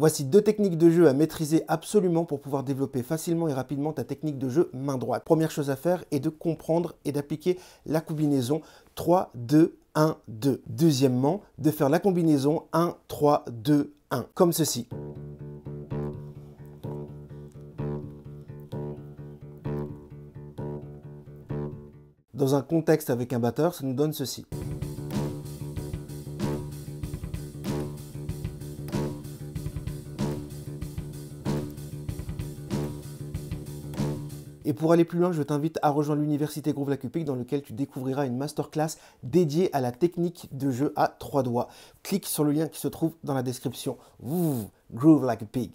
Voici deux techniques de jeu à maîtriser absolument pour pouvoir développer facilement et rapidement ta technique de jeu main droite. Première chose à faire est de comprendre et d'appliquer la combinaison 3, 2, 1, 2. Deuxièmement, de faire la combinaison 1, 3, 2, 1, comme ceci. Dans un contexte avec un batteur, ça nous donne ceci. Et pour aller plus loin, je t'invite à rejoindre l'université Groove Lacupic dans lequel tu découvriras une masterclass dédiée à la technique de jeu à trois doigts. Clique sur le lien qui se trouve dans la description. Groove like a pig.